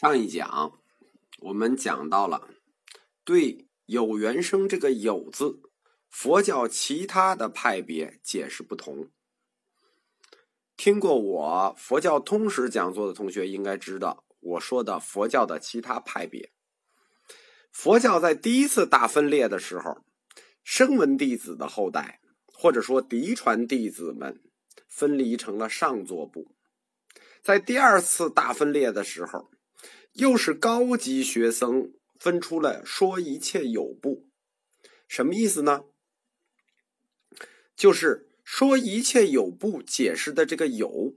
上一讲我们讲到了对“有原生”这个“有”字，佛教其他的派别解释不同。听过我佛教通史讲座的同学应该知道，我说的佛教的其他派别。佛教在第一次大分裂的时候，声闻弟子的后代，或者说嫡传弟子们，分离成了上座部。在第二次大分裂的时候。又是高级学僧分出了说一切有部，什么意思呢？就是说一切有部解释的这个有，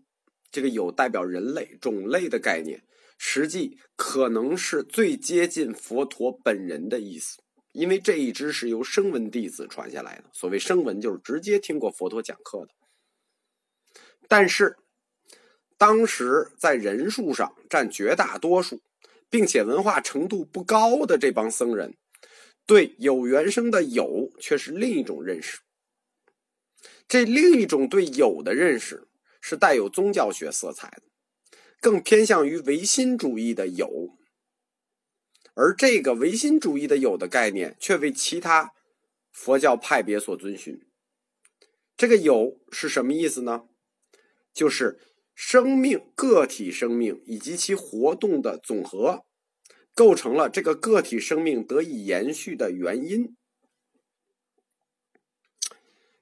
这个有代表人类种类的概念，实际可能是最接近佛陀本人的意思，因为这一支是由声闻弟子传下来的。所谓声闻，就是直接听过佛陀讲课的。但是当时在人数上占绝大多数。并且文化程度不高的这帮僧人，对有原生的有却是另一种认识。这另一种对有的认识是带有宗教学色彩的，更偏向于唯心主义的有。而这个唯心主义的有的概念，却为其他佛教派别所遵循。这个有是什么意思呢？就是。生命、个体生命以及其活动的总和，构成了这个个体生命得以延续的原因。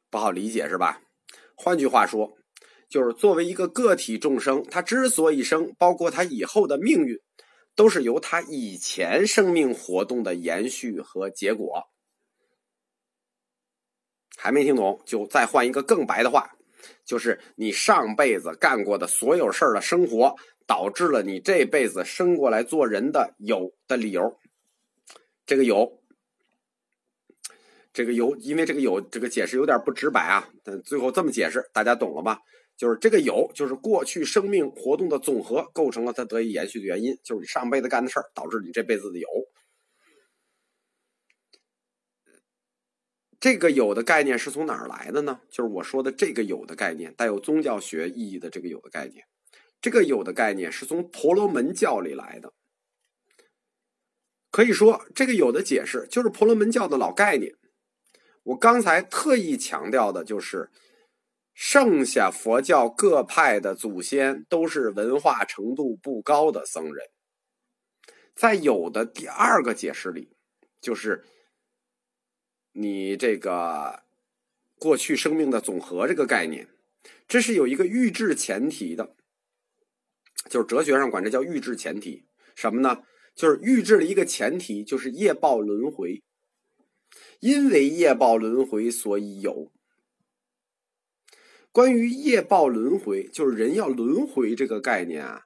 不好理解是吧？换句话说，就是作为一个个体众生，他之所以生，包括他以后的命运，都是由他以前生命活动的延续和结果。还没听懂，就再换一个更白的话。就是你上辈子干过的所有事儿的生活，导致了你这辈子生过来做人的有的理由。这个有，这个有，因为这个有这个解释有点不直白啊，但最后这么解释，大家懂了吧？就是这个有，就是过去生命活动的总和，构成了它得以延续的原因，就是你上辈子干的事儿，导致你这辈子的有。这个有的概念是从哪儿来的呢？就是我说的这个有的概念，带有宗教学意义的这个有的概念。这个有的概念是从婆罗门教里来的。可以说，这个有的解释就是婆罗门教的老概念。我刚才特意强调的就是，剩下佛教各派的祖先都是文化程度不高的僧人。在有的第二个解释里，就是。你这个过去生命的总和这个概念，这是有一个预制前提的，就是哲学上管这叫预制前提。什么呢？就是预制了一个前提，就是业报轮回。因为业报轮回，所以有。关于业报轮回，就是人要轮回这个概念啊，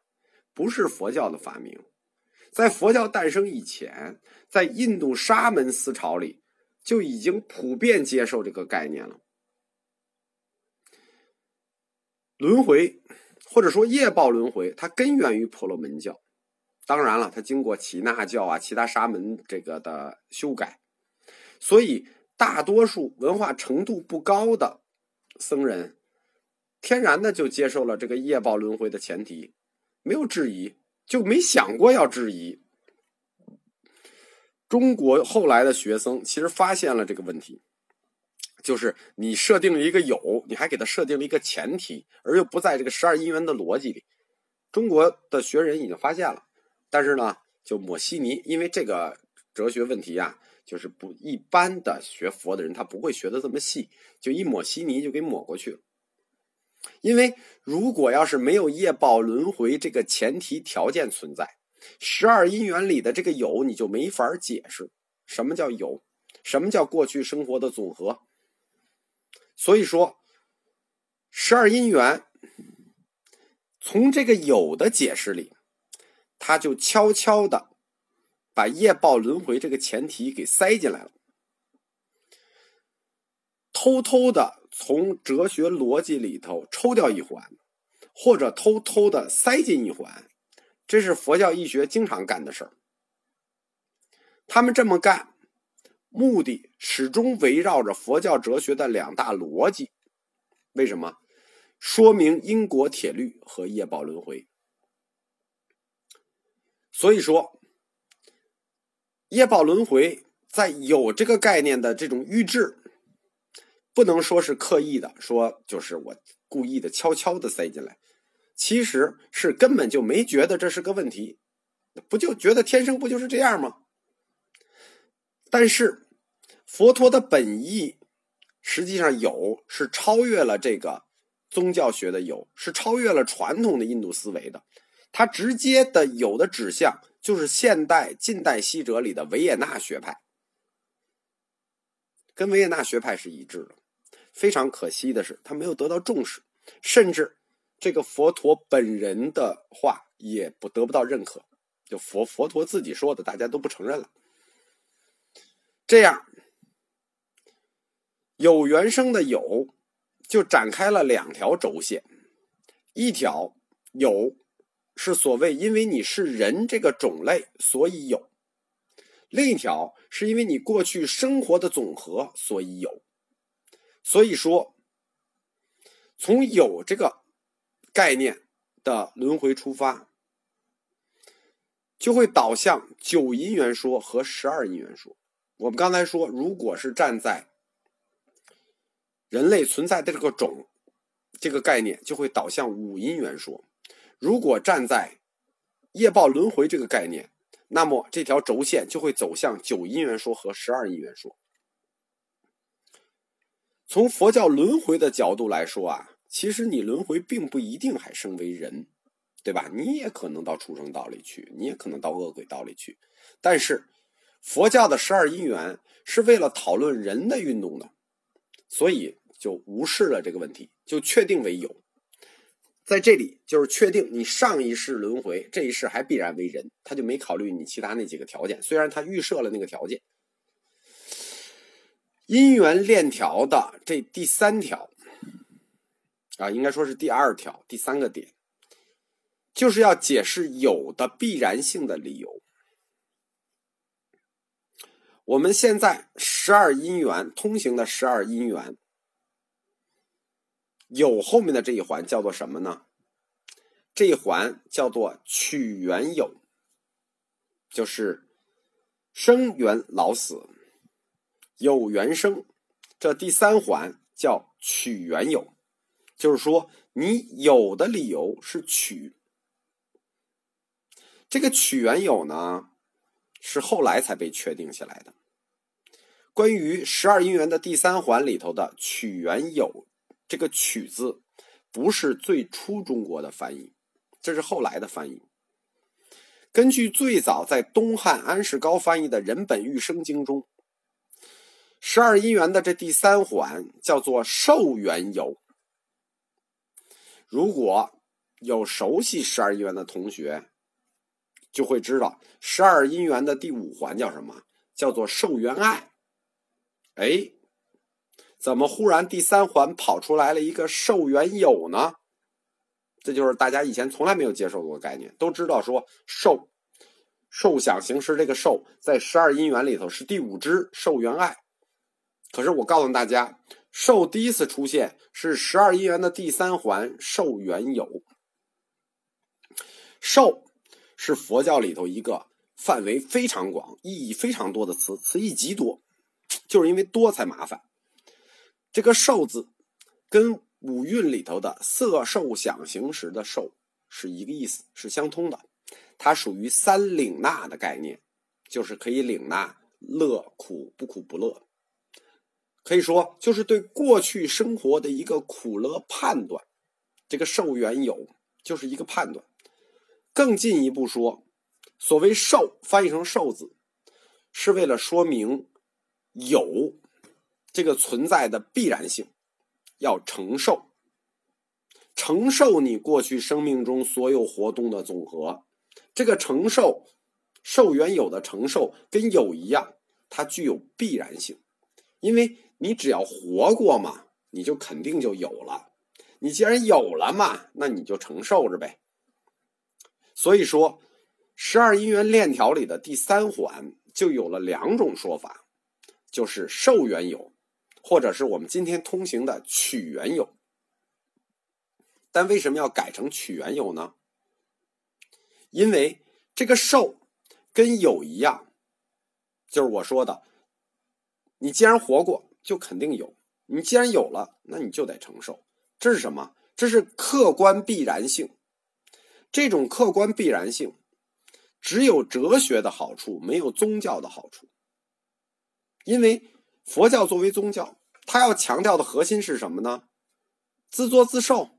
不是佛教的发明，在佛教诞生以前，在印度沙门思潮里。就已经普遍接受这个概念了。轮回，或者说业报轮回，它根源于婆罗门教。当然了，它经过耆那教啊、其他沙门这个的修改，所以大多数文化程度不高的僧人，天然的就接受了这个业报轮回的前提，没有质疑，就没想过要质疑。中国后来的学生其实发现了这个问题，就是你设定了一个有，你还给他设定了一个前提，而又不在这个十二因缘的逻辑里。中国的学人已经发现了，但是呢，就抹稀泥，因为这个哲学问题啊，就是不一般的学佛的人他不会学的这么细，就一抹稀泥就给抹过去了。因为如果要是没有业报轮回这个前提条件存在。十二因缘里的这个有，你就没法解释什么叫有，什么叫过去生活的总和。所以说，十二因缘从这个有的解释里，他就悄悄的把业报轮回这个前提给塞进来了，偷偷的从哲学逻辑里头抽掉一环，或者偷偷的塞进一环。这是佛教义学经常干的事儿。他们这么干，目的始终围绕着佛教哲学的两大逻辑。为什么？说明因果铁律和业报轮回。所以说，业报轮回在有这个概念的这种预制，不能说是刻意的，说就是我故意的悄悄的塞进来，其实是根本就没觉得这是个问题，不就觉得天生不就是这样吗？但是佛陀的本意实际上有是超越了这个宗教学的有，是超越了传统的印度思维的。它直接的有的指向就是现代近代西哲里的维也纳学派，跟维也纳学派是一致的。非常可惜的是，他没有得到重视，甚至这个佛陀本人的话也不得不到认可。就佛佛陀自己说的，大家都不承认了。这样，有原生的有，就展开了两条轴线，一条有。是所谓，因为你是人这个种类，所以有；另一条是因为你过去生活的总和，所以有。所以说，从有这个概念的轮回出发，就会导向九因缘说和十二因缘说。我们刚才说，如果是站在人类存在的这个种这个概念，就会导向五因缘说。如果站在业报轮回这个概念，那么这条轴线就会走向九因缘说和十二因缘说。从佛教轮回的角度来说啊，其实你轮回并不一定还生为人，对吧？你也可能到畜生道里去，你也可能到恶鬼道里去。但是佛教的十二因缘是为了讨论人的运动的，所以就无视了这个问题，就确定为有。在这里就是确定你上一世轮回，这一世还必然为人，他就没考虑你其他那几个条件。虽然他预设了那个条件，因缘链条的这第三条啊，应该说是第二条，第三个点，就是要解释有的必然性的理由。我们现在十二因缘通行的十二因缘。有后面的这一环叫做什么呢？这一环叫做取缘有，就是生缘老死有缘生。这第三环叫取缘有，就是说你有的理由是取。这个取缘有呢，是后来才被确定下来的。关于十二因缘的第三环里头的取缘有。这个“取”字不是最初中国的翻译，这是后来的翻译。根据最早在东汉安世高翻译的《人本欲生经》中，十二因缘的这第三环叫做受缘有。如果有熟悉十二因缘的同学，就会知道十二因缘的第五环叫什么？叫做受缘爱。哎。怎么忽然第三环跑出来了一个受缘有呢？这就是大家以前从来没有接受过概念，都知道说受受想行识这个受在十二因缘里头是第五支受缘爱。可是我告诉大家，受第一次出现是十二因缘的第三环受缘有。受是佛教里头一个范围非常广、意义非常多的词，词义极多，就是因为多才麻烦。这个“受”字，跟五蕴里头的色、受、想、行、识的“受”是一个意思，是相通的。它属于三领纳的概念，就是可以领纳乐、苦、不苦、不乐。可以说，就是对过去生活的一个苦乐判断。这个“受缘有”就是一个判断。更进一步说，所谓“受”翻译成“受”字，是为了说明有。这个存在的必然性，要承受，承受你过去生命中所有活动的总和。这个承受，受缘有的承受跟有一样，它具有必然性，因为你只要活过嘛，你就肯定就有了。你既然有了嘛，那你就承受着呗。所以说，十二因缘链条里的第三环就有了两种说法，就是受缘有。或者是我们今天通行的取缘有，但为什么要改成取缘有呢？因为这个受跟有一样，就是我说的，你既然活过，就肯定有；你既然有了，那你就得承受。这是什么？这是客观必然性。这种客观必然性，只有哲学的好处，没有宗教的好处。因为佛教作为宗教，它要强调的核心是什么呢？自作自受。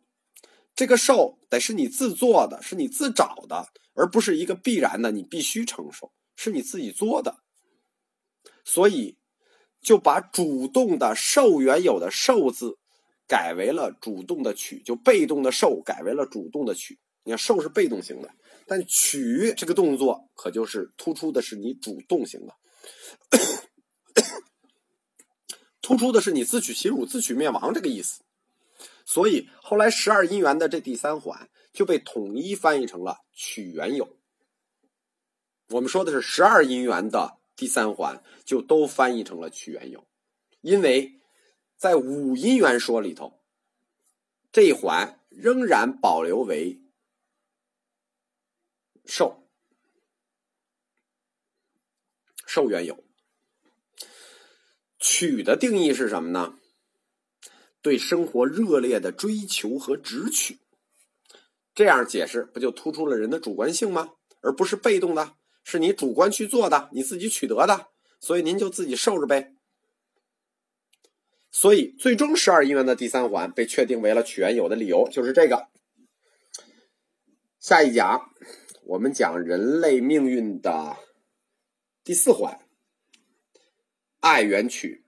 这个受得是你自做的，是你自找的，而不是一个必然的，你必须承受，是你自己做的。所以就把主动的受原有的受字改为了主动的取，就被动的受改为了主动的取。你看受是被动型的，但取这个动作可就是突出的是你主动型的，突出的是你自取其辱、自取灭亡这个意思。所以后来十二因缘的这第三环就被统一翻译成了取缘有。我们说的是十二因缘的第三环，就都翻译成了取缘有，因为在五因缘说里头，这一环仍然保留为受受缘有。取的定义是什么呢？对生活热烈的追求和直取，这样解释不就突出了人的主观性吗？而不是被动的，是你主观去做的，你自己取得的，所以您就自己受着呗。所以，最终十二因缘的第三环被确定为了取缘有的理由就是这个。下一讲我们讲人类命运的第四环，爱缘曲。